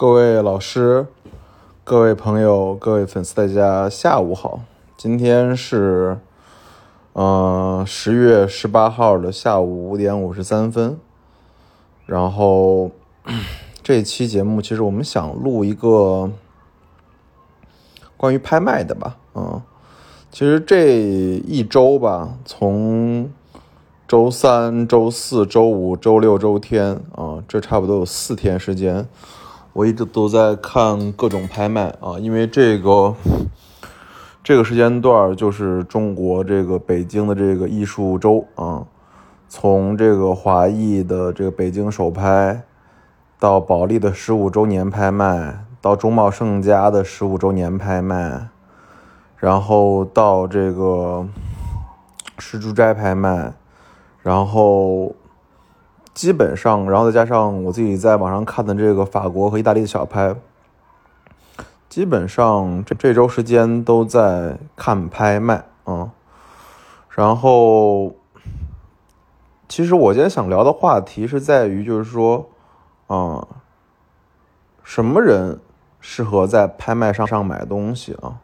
各位老师、各位朋友、各位粉丝，大家下午好。今天是，呃，十月十八号的下午五点五十三分。然后 这期节目其实我们想录一个关于拍卖的吧，嗯，其实这一周吧，从周三、周四周五、周六、周天啊，这差不多有四天时间，我一直都在看各种拍卖啊，因为这个这个时间段就是中国这个北京的这个艺术周啊，从这个华艺的这个北京首拍，到保利的十五周年拍卖，到中茂盛家的十五周年拍卖，然后到这个石柱斋拍卖。然后基本上，然后再加上我自己在网上看的这个法国和意大利的小拍，基本上这这周时间都在看拍卖啊。然后，其实我今天想聊的话题是在于，就是说，啊，什么人适合在拍卖上上买东西啊？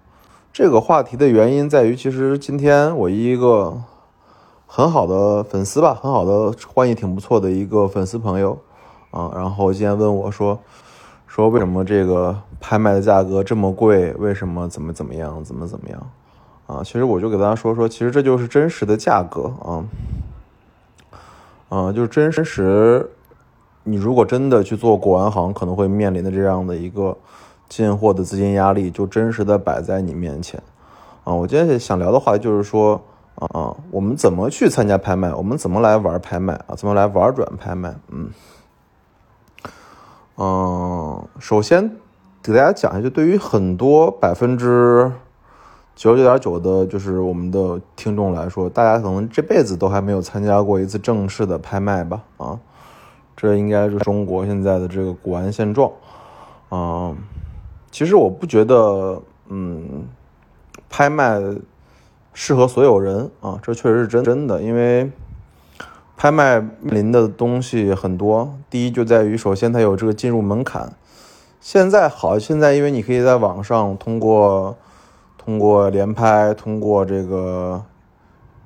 这个话题的原因在于，其实今天我一个。很好的粉丝吧，很好的关系挺不错的一个粉丝朋友，啊，然后今天问我说，说为什么这个拍卖的价格这么贵？为什么怎么怎么样？怎么怎么样？啊，其实我就给大家说说，其实这就是真实的价格啊，啊，就是真实。你如果真的去做古玩行，可能会面临的这样的一个进货的资金压力，就真实的摆在你面前。啊，我今天想聊的话就是说。啊，我们怎么去参加拍卖？我们怎么来玩拍卖啊？怎么来玩转拍卖？嗯，嗯，首先给大家讲一下，就对于很多百分之九十九点九的，就是我们的听众来说，大家可能这辈子都还没有参加过一次正式的拍卖吧？啊，这应该是中国现在的这个古玩现状。啊，其实我不觉得，嗯，拍卖。适合所有人啊，这确实是真真的。因为拍卖面临的东西很多，第一就在于，首先它有这个进入门槛。现在好，现在因为你可以在网上通过通过连拍，通过这个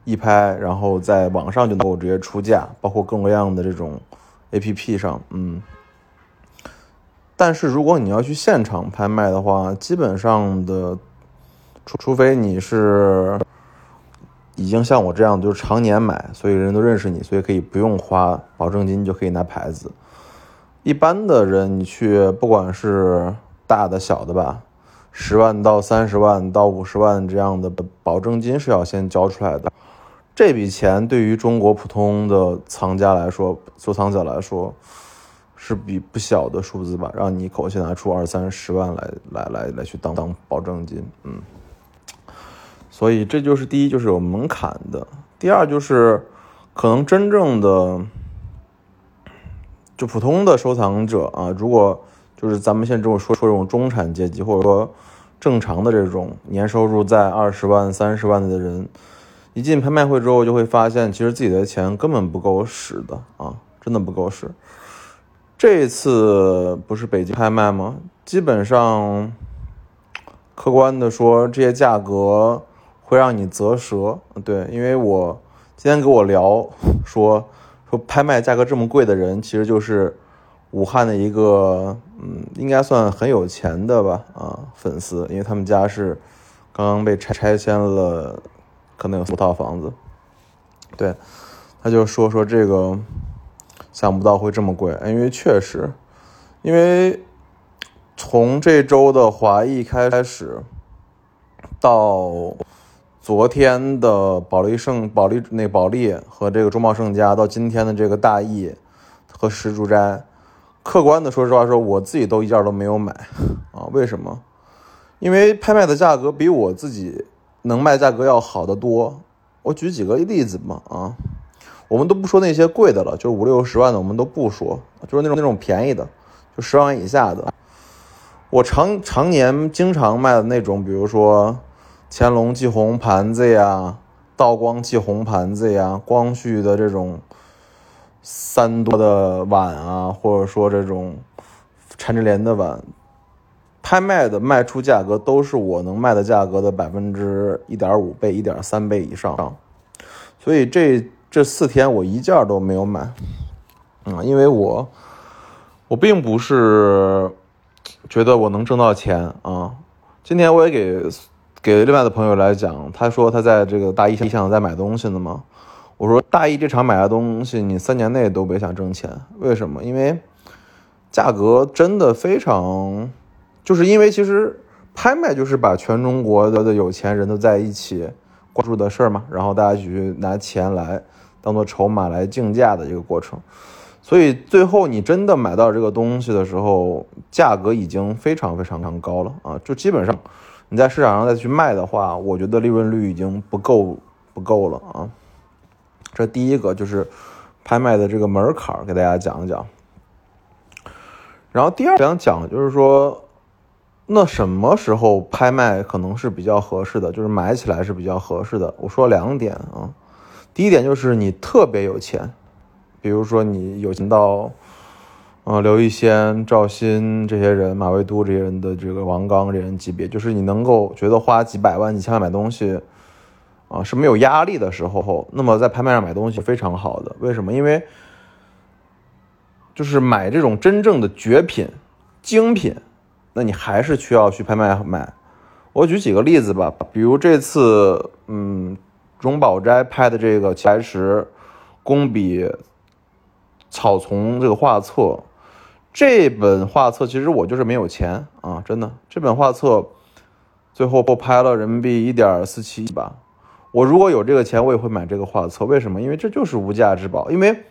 一拍，然后在网上就能够直接出价，包括各种各样的这种 A P P 上，嗯。但是如果你要去现场拍卖的话，基本上的，除除非你是。已经像我这样，就是常年买，所以人都认识你，所以可以不用花保证金就可以拿牌子。一般的人，你去不管是大的小的吧，十万到三十万到五十万这样的保证金是要先交出来的。这笔钱对于中国普通的藏家来说，收藏者来说，是笔不小的数字吧？让你一口气拿出二三十万来，来来来去当当保证金，嗯。所以这就是第一，就是有门槛的；第二就是，可能真正的就普通的收藏者啊，如果就是咱们现在这种说说这种中产阶级，或者说正常的这种年收入在二十万、三十万的人，一进拍卖会之后，就会发现其实自己的钱根本不够使的啊，真的不够使。这次不是北京拍卖吗？基本上客观的说，这些价格。会让你啧舌，对，因为我今天给我聊说说拍卖价格这么贵的人，其实就是武汉的一个，嗯，应该算很有钱的吧，啊，粉丝，因为他们家是刚刚被拆拆迁了，可能有四套房子，对，他就说说这个想不到会这么贵，因为确实，因为从这周的华裔开始到。昨天的保利盛、保利那保利和这个中茂盛家，到今天的这个大益和石竹斋，客观的说实话，说我自己都一件都没有买 啊。为什么？因为拍卖的价格比我自己能卖价格要好得多。我举几个例子嘛啊，我们都不说那些贵的了，就五六十万的我们都不说，就是那种那种便宜的，就十万以下的。我常常年经常卖的那种，比如说。乾隆祭红盘子呀，道光祭红盘子呀，光绪的这种三多的碗啊，或者说这种缠枝莲的碗，拍卖的卖出价格都是我能卖的价格的百分之一点五倍、一点三倍以上，所以这这四天我一件都没有买，啊，因为我我并不是觉得我能挣到钱啊。今天我也给给另外的朋友来讲，他说他在这个大一想在买东西呢嘛。我说大一这场买的东西，你三年内都别想挣钱，为什么？因为价格真的非常，就是因为其实拍卖就是把全中国的的有钱人都在一起关注的事儿嘛，然后大家去拿钱来当做筹码来竞价的一个过程，所以最后你真的买到这个东西的时候，价格已经非常非常非常高了啊！就基本上你在市场上再去卖的话，我觉得利润率已经不够不够了啊。这第一个就是拍卖的这个门槛给大家讲一讲。然后第二想讲就是说，那什么时候拍卖可能是比较合适的，就是买起来是比较合适的。我说两点啊，第一点就是你特别有钱，比如说你有钱到，呃，刘一仙、赵鑫这些人、马未都这些人的这个王刚这人级别，就是你能够觉得花几百万、几千万买东西。啊，是没有压力的时候，那么在拍卖上买东西非常好的。为什么？因为就是买这种真正的绝品、精品，那你还是需要去拍卖买。我举几个例子吧，比如这次，嗯，荣宝斋拍的这个奇石工笔草丛这个画册，这本画册其实我就是没有钱啊，真的，这本画册最后拍了人民币一点四七亿吧。我如果有这个钱，我也会买这个画册。为什么？因为这就是无价之宝。因为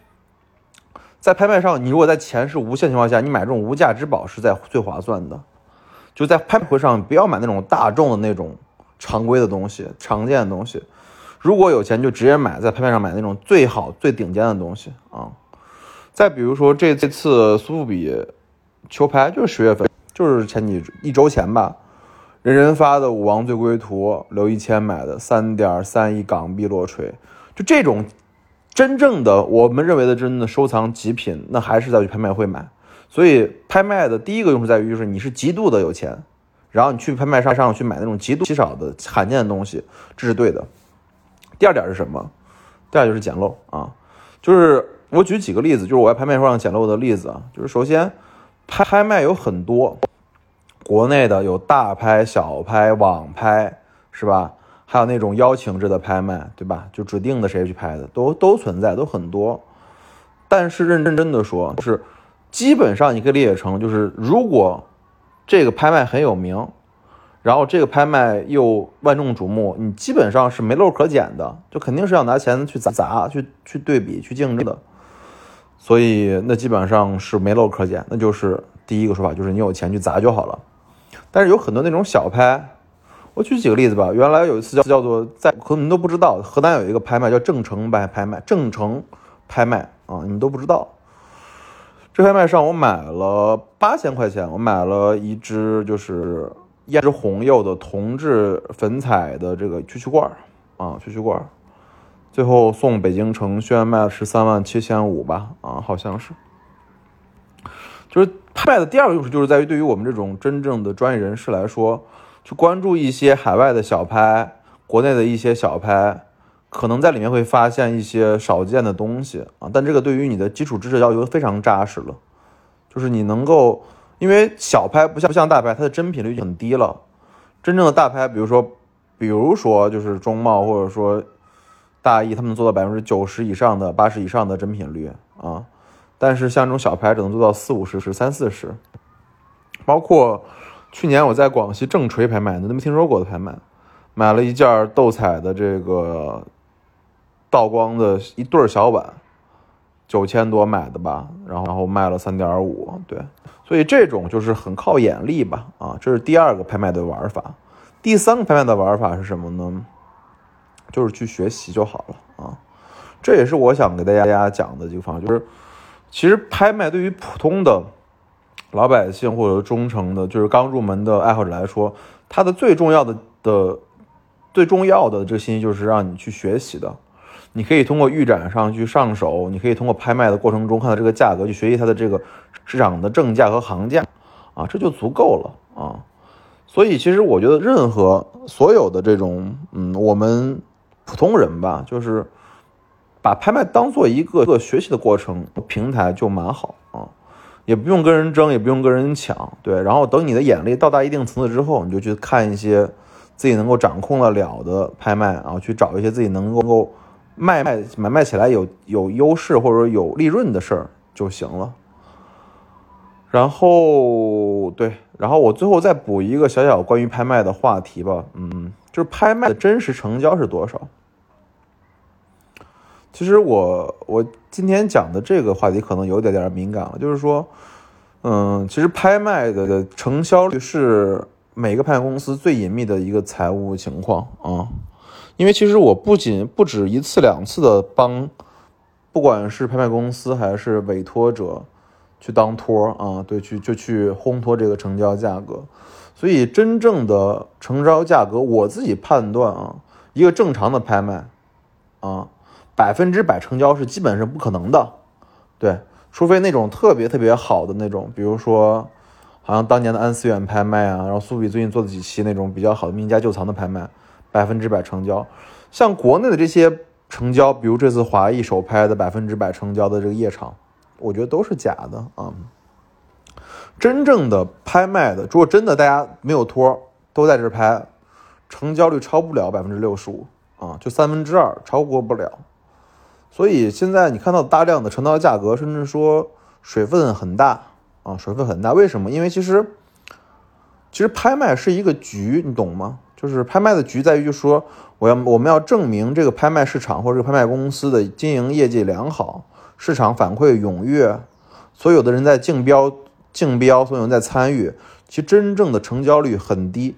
在拍卖上，你如果在钱是无限情况下，你买这种无价之宝是在最划算的。就在拍卖会上，不要买那种大众的那种常规的东西、常见的东西。如果有钱，就直接买在拍卖上买那种最好、最顶尖的东西啊。再比如说，这这次苏富比球拍就是十月份，就是前几一周前吧。人人发的《武王醉归图》，刘一谦买的三点三亿港币落锤，就这种真正的我们认为的真的收藏极品，那还是在去拍卖会买。所以拍卖的第一个用处在于，就是你是极度的有钱，然后你去拍卖上上去买那种极度稀少的罕见的东西，这是对的。第二点是什么？第二就是捡漏啊，就是我举几个例子，就是我在拍卖会上捡漏的例子啊，就是首先拍拍卖有很多。国内的有大拍、小拍、网拍，是吧？还有那种邀请制的拍卖，对吧？就指定的谁去拍的，都都存在，都很多。但是认真真的说，就是基本上你可以理解成，就是如果这个拍卖很有名，然后这个拍卖又万众瞩目，你基本上是没漏可捡的，就肯定是要拿钱去砸、去去对比、去竞争的。所以那基本上是没漏可捡，那就是第一个说法，就是你有钱去砸就好了。但是有很多那种小拍，我举几个例子吧。原来有一次叫叫做在，可能你们都不知道，河南有一个拍卖叫郑成拍拍卖，郑成拍卖啊，你们都不知道。这拍卖上我买了八千块钱，我买了一只就是胭脂红釉的铜制粉彩的这个蛐蛐罐啊，蛐蛐罐最后送北京城轩卖了十三万七千五吧，啊，好像是，就是。拍卖的第二个用处就是在于，对于我们这种真正的专业人士来说，去关注一些海外的小拍，国内的一些小拍，可能在里面会发现一些少见的东西啊。但这个对于你的基础知识要求非常扎实了，就是你能够，因为小拍不像不像大拍，它的真品率很低了。真正的大拍，比如说，比如说就是中贸或者说大意，他们能做到百分之九十以上的、八十以上的真品率啊。但是像这种小牌只能做到四五十、十三四十，包括去年我在广西正锤拍卖，你都没听说过的拍卖，买了一件斗彩的这个道光的一对小碗，九千多买的吧，然后然后卖了三点五，对，所以这种就是很靠眼力吧，啊，这是第二个拍卖的玩法，第三个拍卖的玩法是什么呢？就是去学习就好了啊，这也是我想给大家讲的这个方法，就是。其实拍卖对于普通的老百姓或者忠诚的，就是刚入门的爱好者来说，它的最重要的的最重要的这个信息就是让你去学习的。你可以通过预展上去上手，你可以通过拍卖的过程中看到这个价格，去学习它的这个市场的正价和行价，啊，这就足够了啊。所以其实我觉得，任何所有的这种，嗯，我们普通人吧，就是把拍卖当做一个个学习的过程平台，就蛮好啊，也不用跟人争，也不用跟人抢，对。然后等你的眼力到达一定层次之后，你就去看一些自己能够掌控得了的拍卖，然后去找一些自己能够卖卖买卖起来有有优势或者有利润的事儿就行了。然后对，然后我最后再补一个小小关于拍卖的话题吧，嗯，就是拍卖的真实成交是多少？其实我我今天讲的这个话题可能有点点敏感了，就是说，嗯，其实拍卖的成交率是每个拍卖公司最隐秘的一个财务情况啊，因为其实我不仅不止一次两次的帮，不管是拍卖公司还是委托者。去当托啊，对，去就去烘托这个成交价格，所以真正的成交价格，我自己判断啊，一个正常的拍卖，啊，百分之百成交是基本是不可能的，对，除非那种特别特别好的那种，比如说，好像当年的安思远拍卖啊，然后苏比最近做的几期那种比较好的名家旧藏的拍卖，百分之百成交，像国内的这些成交，比如这次华谊首拍的百分之百成交的这个夜场。我觉得都是假的啊！真正的拍卖的，如果真的大家没有托，都在这拍，成交率超不了百分之六十五啊，就三分之二超过不了。所以现在你看到大量的成交价格，甚至说水分很大啊，水分很大。为什么？因为其实其实拍卖是一个局，你懂吗？就是拍卖的局在于，就说我要我们要证明这个拍卖市场或者拍卖公司的经营业绩良好。市场反馈踊跃，所有的人在竞标，竞标，所以有人在参与，其实真正的成交率很低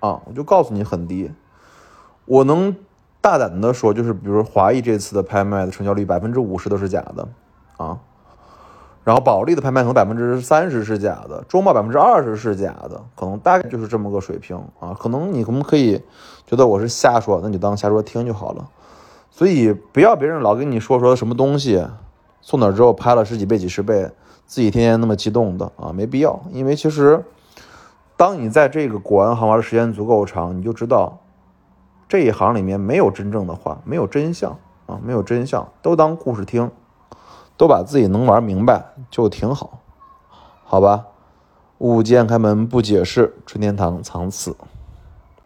啊！我就告诉你很低。我能大胆的说，就是比如华谊这次的拍卖的成交率百分之五十都是假的啊，然后保利的拍卖可能百分之三十是假的，中贸百分之二十是假的，可能大概就是这么个水平啊。可能你可不可以觉得我是瞎说，那就当瞎说听就好了。所以不要别人老跟你说说什么东西。送哪之后拍了十几倍、几十倍，自己天天那么激动的啊，没必要。因为其实，当你在这个古玩行玩的时间足够长，你就知道，这一行里面没有真正的话，没有真相啊，没有真相，都当故事听，都把自己能玩明白就挺好，好吧？物件开门不解释，春天堂藏词。